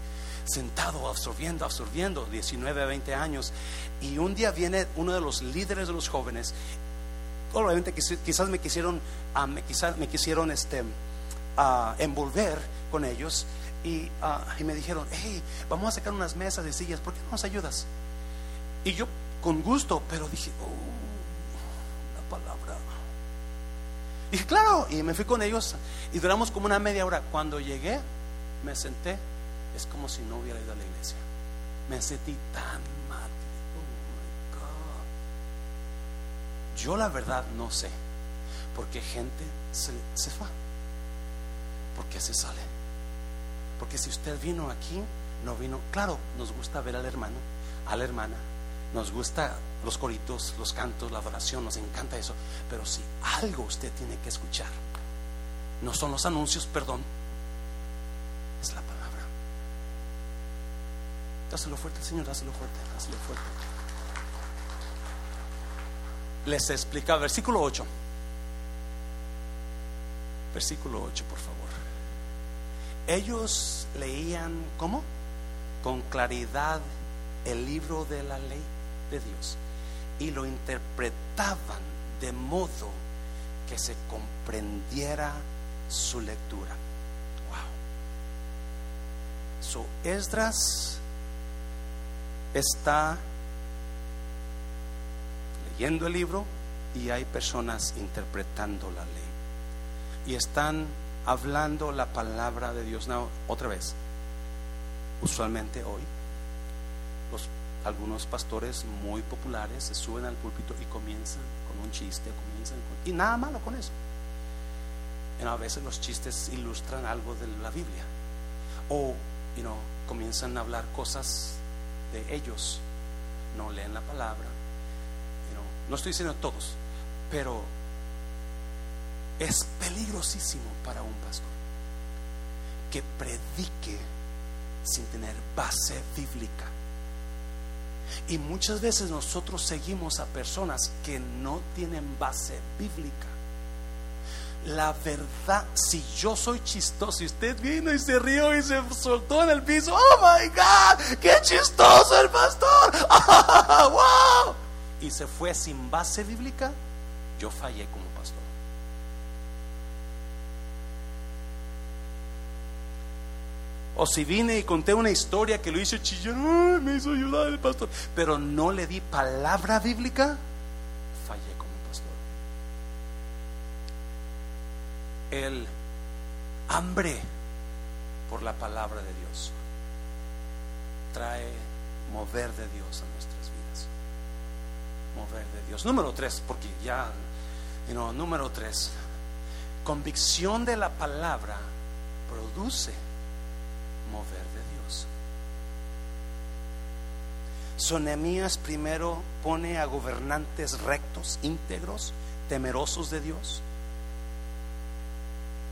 sentado, absorbiendo, absorbiendo, 19, 20 años. Y un día viene uno de los líderes de los jóvenes. Obviamente quizás me quisieron, uh, me, quizás me quisieron este, uh, envolver con ellos. Y, y, me dijeron, hey, vamos a sacar unas mesas de sillas, ¿por qué no nos ayudas? Y yo con gusto, pero dije, oh, la palabra. Dije, claro, y me fui con ellos y duramos como una media hora. Cuando llegué, me senté, es como si no hubiera ido a la iglesia. Me sentí tan mal. Oh my God. Yo la verdad no sé, porque gente se, se va, porque se sale. Porque si usted vino aquí, no vino, claro, nos gusta ver al hermano, a la hermana, nos gusta los coritos, los cantos, la adoración, nos encanta eso. Pero si algo usted tiene que escuchar, no son los anuncios, perdón, es la palabra. Dáselo fuerte, Señor, dáselo fuerte, dáselo fuerte. Les explica, versículo 8. Versículo 8, por favor. Ellos leían, ¿cómo? Con claridad el libro de la ley de Dios y lo interpretaban de modo que se comprendiera su lectura. Wow. So Esdras está leyendo el libro y hay personas interpretando la ley. Y están hablando la palabra de Dios. otra vez, usualmente hoy algunos pastores muy populares se suben al púlpito y comienzan con un chiste, comienzan y nada malo con eso. a veces los chistes ilustran algo de la Biblia o you know, comienzan a hablar cosas de ellos, no leen la palabra. no estoy diciendo todos, pero es peligrosísimo para un pastor. que predique sin tener base bíblica. Y muchas veces nosotros seguimos a personas que no tienen base bíblica. La verdad, si yo soy chistoso y usted vino y se rió y se soltó en el piso, oh my God, qué chistoso el pastor, wow, y se fue sin base bíblica, yo fallé como pastor. O si vine y conté una historia que lo hizo chillar, me hizo ayudar el pastor, pero no le di palabra bíblica, fallé como pastor. El hambre por la palabra de Dios trae mover de Dios a nuestras vidas. Mover de Dios. Número tres, porque ya, you número tres, convicción de la palabra produce mover de Dios. Sonemías primero pone a gobernantes rectos, íntegros, temerosos de Dios.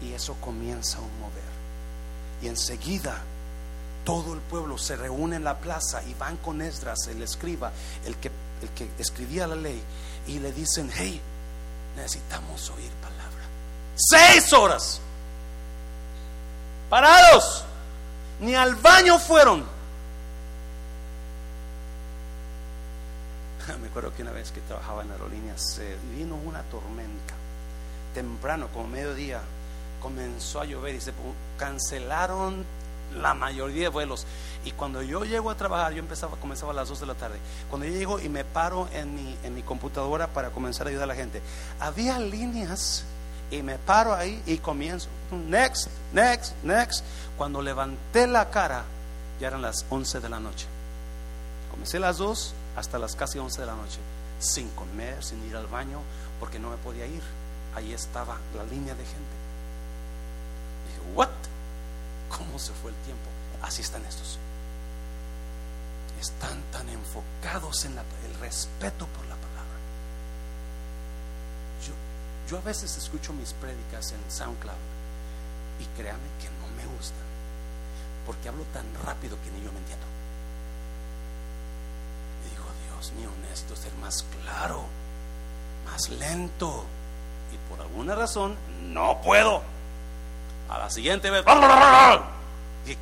Y eso comienza a mover. Y enseguida todo el pueblo se reúne en la plaza y van con Esdras, el escriba, el que, el que escribía la ley, y le dicen, hey, necesitamos oír palabra. Seis horas. Parados ni al baño fueron. Me acuerdo que una vez que trabajaba en aerolíneas vino una tormenta. Temprano, como mediodía, comenzó a llover y se cancelaron la mayoría de vuelos. Y cuando yo llego a trabajar, yo empezaba, comenzaba a las 2 de la tarde. Cuando yo llego y me paro en mi, en mi computadora para comenzar a ayudar a la gente, había líneas y me paro ahí y comienzo. Next, next, next. Cuando levanté la cara, ya eran las 11 de la noche. Comencé las 2 hasta las casi 11 de la noche, sin comer, sin ir al baño, porque no me podía ir. Ahí estaba la línea de gente. Dije, ¿what? ¿Cómo se fue el tiempo? Así están estos. Están tan enfocados en el respeto por la palabra. Yo, a veces escucho mis prédicas en SoundCloud y créame que no me gustan porque hablo tan rápido que ni yo me entiendo. Y digo, Dios mío, necesito ser más claro, más lento. Y por alguna razón no puedo. A la siguiente vez,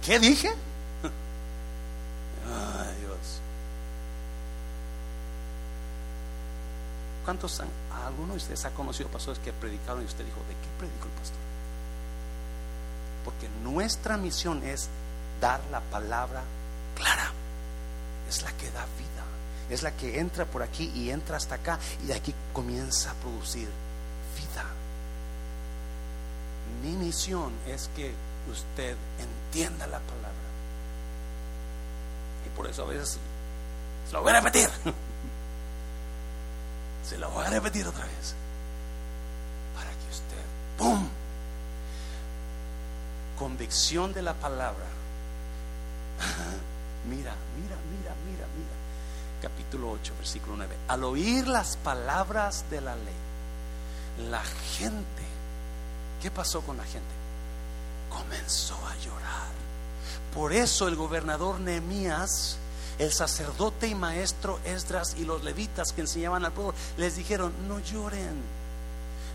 ¿qué dije? Ay, Dios. ¿Cuántos han, alguno de ustedes ha conocido pastores que predicaron y usted dijo, ¿de qué predicó el pastor? Porque nuestra misión es dar la palabra clara. Es la que da vida. Es la que entra por aquí y entra hasta acá y de aquí comienza a producir vida. Mi misión es que usted entienda la palabra. Y por eso a veces se lo voy a repetir. Se lo voy a repetir otra vez. Para que usted, ¡pum! Convicción de la palabra mira, mira, mira, mira, mira. Capítulo 8, versículo 9. Al oír las palabras de la ley, la gente, ¿qué pasó con la gente? Comenzó a llorar. Por eso el gobernador Nehemías, el sacerdote y maestro Esdras y los levitas que enseñaban al pueblo, les dijeron, no lloren,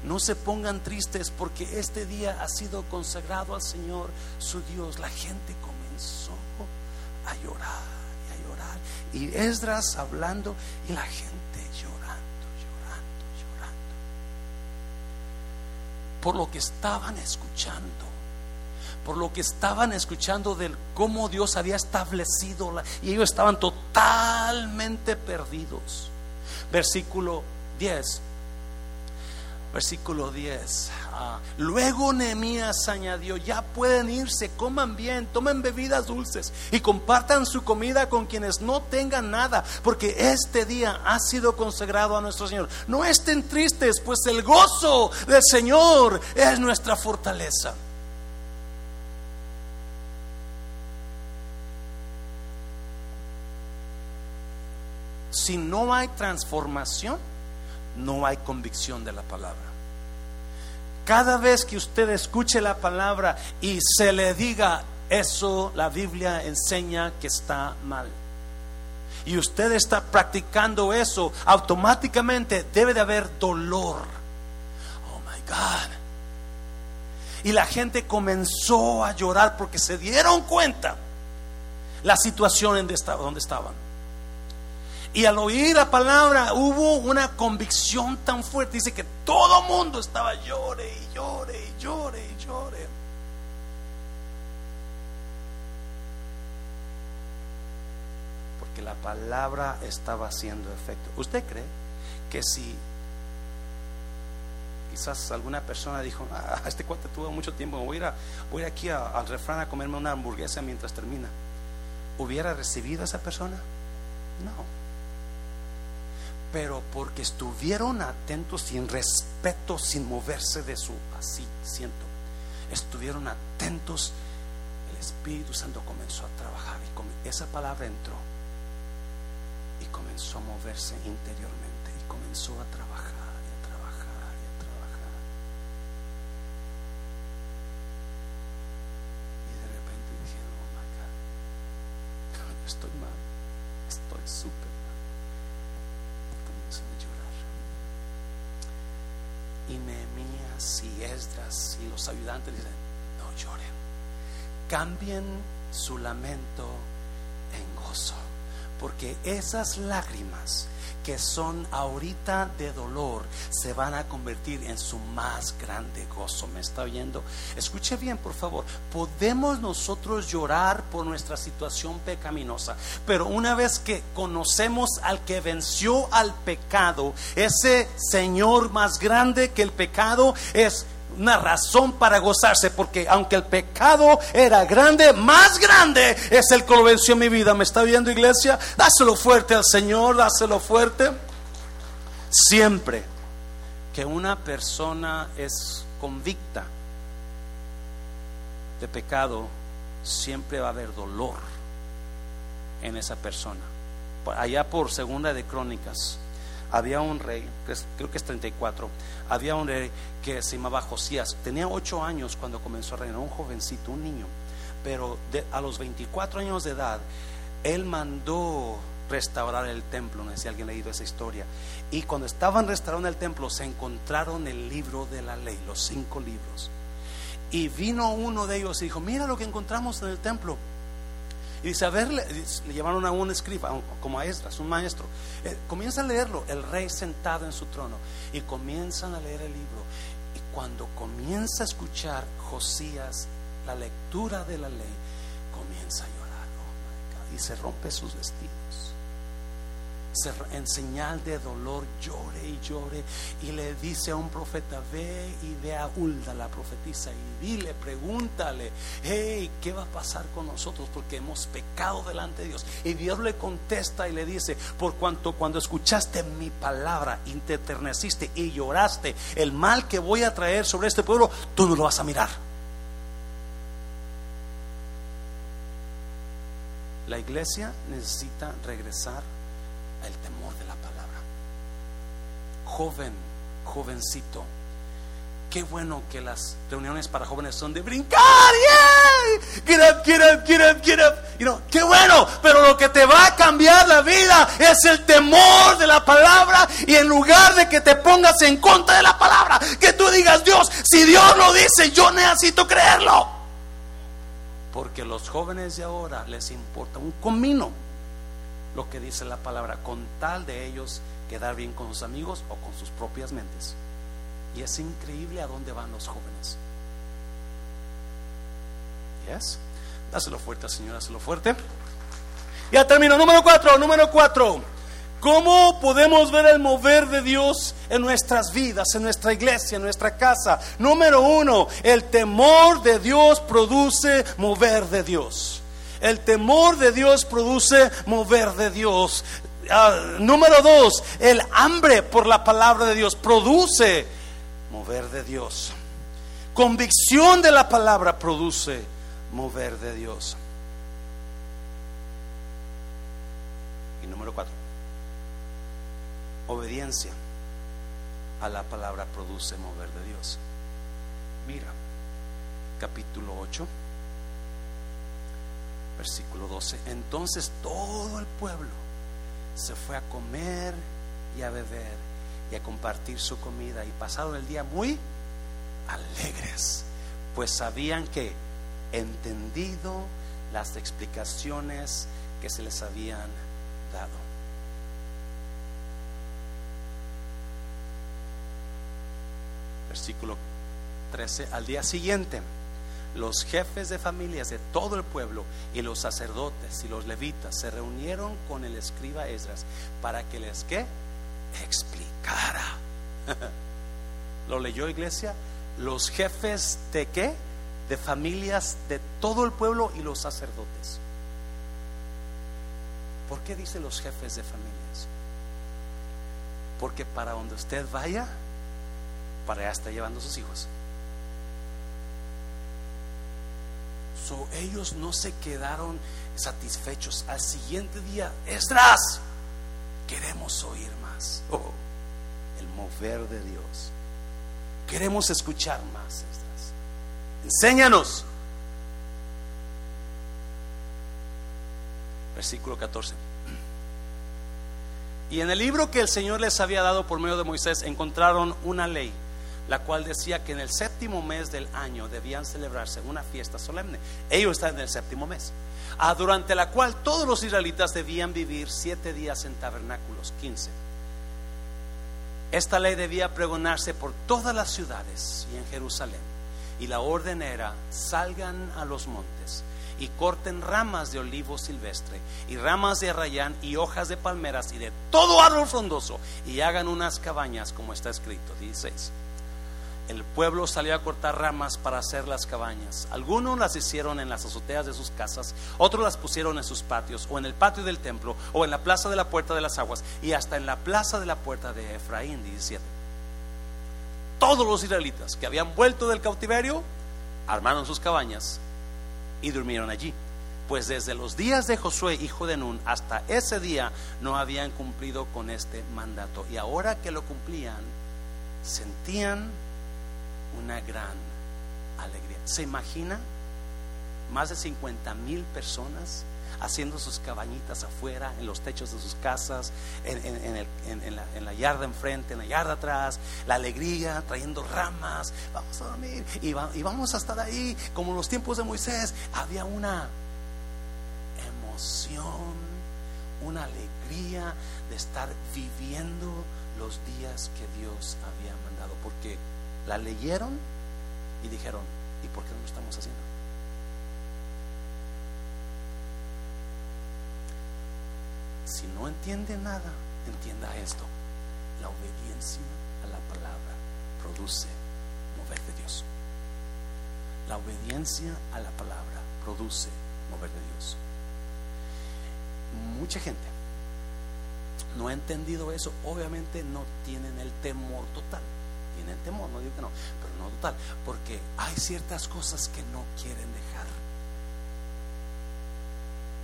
no se pongan tristes porque este día ha sido consagrado al Señor su Dios. La gente comenzó a llorar y a llorar. Y Esdras hablando y la gente llorando, llorando, llorando. Por lo que estaban escuchando. Por lo que estaban escuchando del cómo Dios había establecido la, y ellos estaban totalmente perdidos. Versículo 10 Versículo 10. Ah, luego Nehemías añadió, ya pueden irse, coman bien, tomen bebidas dulces y compartan su comida con quienes no tengan nada, porque este día ha sido consagrado a nuestro Señor. No estén tristes, pues el gozo del Señor es nuestra fortaleza. Si no hay transformación, no hay convicción de la palabra. cada vez que usted escuche la palabra y se le diga eso, la Biblia enseña que está mal. Y usted está practicando eso, automáticamente debe de haber dolor. Oh my God. Y la gente comenzó a llorar porque se dieron cuenta la situación en donde estaban. Y al oír la palabra hubo una convicción tan fuerte. Dice que todo mundo estaba llore y llore y llore y llore. Porque la palabra estaba haciendo efecto. ¿Usted cree que si quizás alguna persona dijo, ah, este cuate tuvo mucho tiempo, voy a ir, voy aquí al refrán a comerme una hamburguesa mientras termina? ¿Hubiera recibido a esa persona? No pero porque estuvieron atentos sin respeto, sin moverse de su así siento, estuvieron atentos, el Espíritu Santo comenzó a trabajar y esa palabra entró y comenzó a moverse interiormente y comenzó a trabajar y a trabajar y a trabajar. Y de repente dijeron, oh my God, estoy mal, estoy súper Y Nehemías y Esdras y los ayudantes dicen, no lloren, cambien su lamento en gozo, porque esas lágrimas que son ahorita de dolor se van a convertir en su más grande gozo. ¿Me está oyendo? Escuche bien, por favor. Podemos nosotros llorar por nuestra situación pecaminosa, pero una vez que conocemos al que venció al pecado, ese Señor más grande que el pecado es una razón para gozarse, porque aunque el pecado era grande, más grande es el que lo venció en mi vida. ¿Me está viendo, iglesia? Dáselo fuerte al Señor, dáselo fuerte. Siempre que una persona es convicta de pecado, siempre va a haber dolor en esa persona. Allá por segunda de Crónicas, había un rey, creo que es 34, había un rey que se llamaba Josías, tenía ocho años cuando comenzó a reinar, un jovencito, un niño, pero a los 24 años de edad, él mandó restaurar el templo, no sé si alguien ha leído esa historia, y cuando estaban restaurando el templo se encontraron el libro de la ley, los cinco libros, y vino uno de ellos y dijo, mira lo que encontramos en el templo, y dice, a ver, le, llevaron a un escriba, como a Esdras, un maestro. Eh, comienza a leerlo, el rey sentado en su trono. Y comienzan a leer el libro. Y cuando comienza a escuchar Josías la lectura de la ley, comienza a llorar. Oh y se rompe sus vestidos en señal de dolor llore y llore y le dice a un profeta, ve y ve a Hulda, la profetisa, y dile, pregúntale, hey, ¿qué va a pasar con nosotros? Porque hemos pecado delante de Dios. Y Dios le contesta y le dice, por cuanto cuando escuchaste mi palabra y y lloraste, el mal que voy a traer sobre este pueblo, tú no lo vas a mirar. La iglesia necesita regresar el temor de la palabra. Joven, jovencito, qué bueno que las reuniones para jóvenes son de brincar, up, get up, get up. You know, qué bueno, pero lo que te va a cambiar la vida es el temor de la palabra y en lugar de que te pongas en contra de la palabra, que tú digas, Dios, si Dios lo dice, yo necesito creerlo. Porque los jóvenes de ahora les importa un comino lo que dice la palabra, con tal de ellos quedar bien con sus amigos o con sus propias mentes. Y es increíble a dónde van los jóvenes. Yes. Dáselo fuerte, Señor, dáselo fuerte. Ya termino. Número cuatro, número cuatro. ¿Cómo podemos ver el mover de Dios en nuestras vidas, en nuestra iglesia, en nuestra casa? Número uno, el temor de Dios produce mover de Dios. El temor de Dios produce mover de Dios. Ah, número dos, el hambre por la palabra de Dios produce mover de Dios. Convicción de la palabra produce mover de Dios. Y número cuatro, obediencia a la palabra produce mover de Dios. mira, capítulo 8, versículo 12. Entonces todo el pueblo se fue a comer y a beber y a compartir su comida y pasaron el día muy alegres, pues sabían que entendido las explicaciones que se les habían dado. Versículo 13. Al día siguiente, los jefes de familias de todo el pueblo y los sacerdotes y los levitas se reunieron con el escriba Esdras para que les ¿qué? explicara. ¿Lo leyó iglesia? Los jefes de qué? De familias de todo el pueblo y los sacerdotes. ¿Por qué dice los jefes de familias? Porque para donde usted vaya, para allá está llevando a sus hijos. So, ellos no se quedaron satisfechos. Al siguiente día, Esdras, queremos oír más. Oh, el mover de Dios. Queremos escuchar más, Esdras. Enséñanos. Versículo 14. Y en el libro que el Señor les había dado por medio de Moisés encontraron una ley, la cual decía que en el séptimo mes del año debían celebrarse una fiesta solemne. Ellos están en el séptimo mes, durante la cual todos los israelitas debían vivir siete días en tabernáculos, 15. Esta ley debía pregonarse por todas las ciudades y en Jerusalén. Y la orden era, salgan a los montes y corten ramas de olivo silvestre y ramas de arrayán y hojas de palmeras y de todo árbol frondoso y hagan unas cabañas como está escrito. 16. El pueblo salió a cortar ramas para hacer las cabañas. Algunos las hicieron en las azoteas de sus casas, otros las pusieron en sus patios, o en el patio del templo, o en la plaza de la puerta de las aguas, y hasta en la plaza de la puerta de Efraín, 17. Todos los israelitas que habían vuelto del cautiverio armaron sus cabañas y durmieron allí. Pues desde los días de Josué, hijo de Nun, hasta ese día no habían cumplido con este mandato. Y ahora que lo cumplían, sentían una gran alegría. ¿Se imagina? Más de 50 mil personas haciendo sus cabañitas afuera, en los techos de sus casas, en, la, en, la, yarda enfrente, en la yarda atrás, la alegría, trayendo ramas, vamos a dormir y, y vamos a estar ahí, como en los tiempos de Moisés, había una emoción, una alegría de estar viviendo los días que Dios había mandado, porque la leyeron y dijeron, ¿y por qué no lo estamos haciendo? Si no entiende nada, entienda esto. La obediencia a la palabra produce mover de Dios. La obediencia a la palabra produce mover de Dios. Mucha gente no ha entendido eso. Obviamente no tienen el temor total tienen temor, no digo que no, pero no total, porque hay ciertas cosas que no quieren dejar.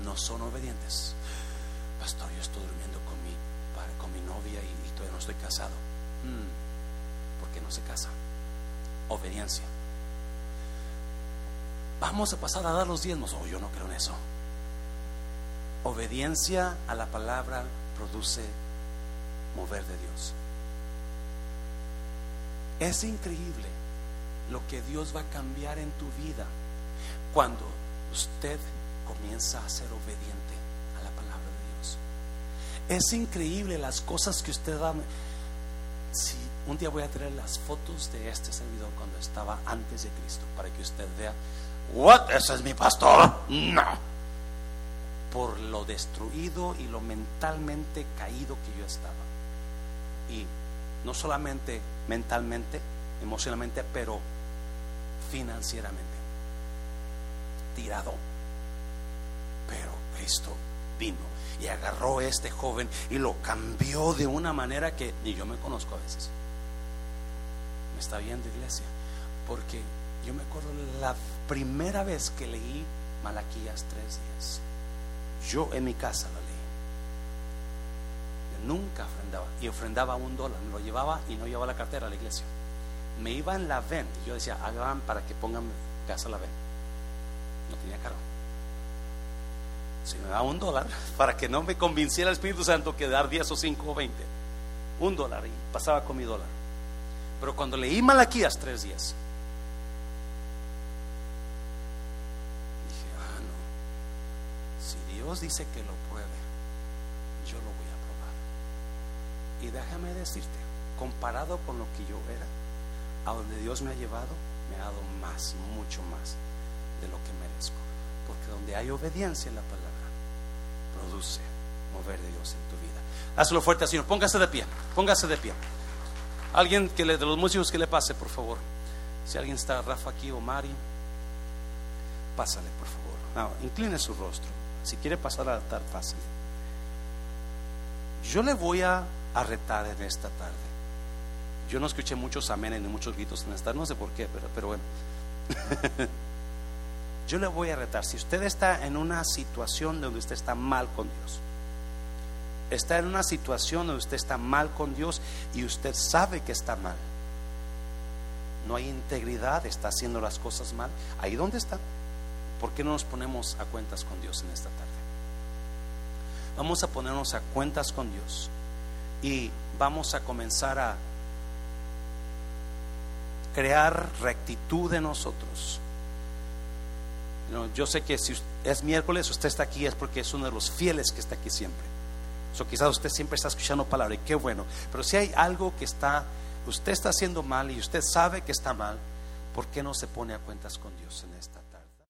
No son obedientes. Pastor, yo estoy durmiendo con mi, con mi novia y, todavía no estoy casado. Mm, ¿Por qué no se casa? Obediencia. Vamos a pasar a dar los diezmos. Oh, yo no creo en eso. Obediencia a la palabra produce mover de Dios. Es increíble lo que Dios va a cambiar en tu vida cuando usted comienza a ser obediente a la palabra de Dios. Es increíble las cosas que usted da. Si un día voy a traer las fotos de este servidor cuando estaba antes de Cristo para que usted vea, what, ese es mi pastor. No. Por lo destruido y lo mentalmente caído que yo estaba. Y no solamente mentalmente, emocionalmente, pero financieramente. Tirado. Pero Cristo vino y agarró a este joven y lo cambió de una manera que ni yo me conozco a veces. Me está viendo iglesia, porque yo me acuerdo la primera vez que leí Malaquías tres días. Yo en mi casa leí nunca ofrendaba. Y ofrendaba un dólar, me lo llevaba y no llevaba la cartera a la iglesia. me iba en la ven. Yo decía, hagan para que pongan gas a la ven. No tenía carro. Si me daba un dólar, para que no me convenciera el Espíritu Santo que dar 10 o 5 o 20. Un dólar y pasaba con mi dólar. Pero cuando leí Malaquías tres días, dije, ah, no. Si Dios dice que lo pruebe, yo lo voy a probar. Y déjame decirte, comparado con lo que yo era, a donde Dios me ha llevado, me ha dado más, mucho más de lo que merezco. Porque donde hay obediencia en la palabra, produce mover de Dios en tu vida. Hazlo fuerte, Señor. Póngase de pie. Póngase de pie. Alguien que le, de los músicos que le pase, por favor. Si alguien está, Rafa aquí o Mari, pásale, por favor. No, incline su rostro. Si quiere pasar al altar, pásale. Yo le voy a, a retar en esta tarde. Yo no escuché muchos amenes ni muchos gritos en esta, no sé por qué, pero, pero bueno. Yo le voy a retar. Si usted está en una situación donde usted está mal con Dios, está en una situación donde usted está mal con Dios y usted sabe que está mal, no hay integridad, está haciendo las cosas mal, ahí donde está, ¿por qué no nos ponemos a cuentas con Dios en esta tarde? Vamos a ponernos a cuentas con Dios y vamos a comenzar a crear rectitud en nosotros. yo sé que si es miércoles, usted está aquí es porque es uno de los fieles que está aquí siempre. So, quizás usted siempre está escuchando palabra y qué bueno. Pero si hay algo que está, usted está haciendo mal y usted sabe que está mal, ¿por qué no se pone a cuentas con Dios en esta?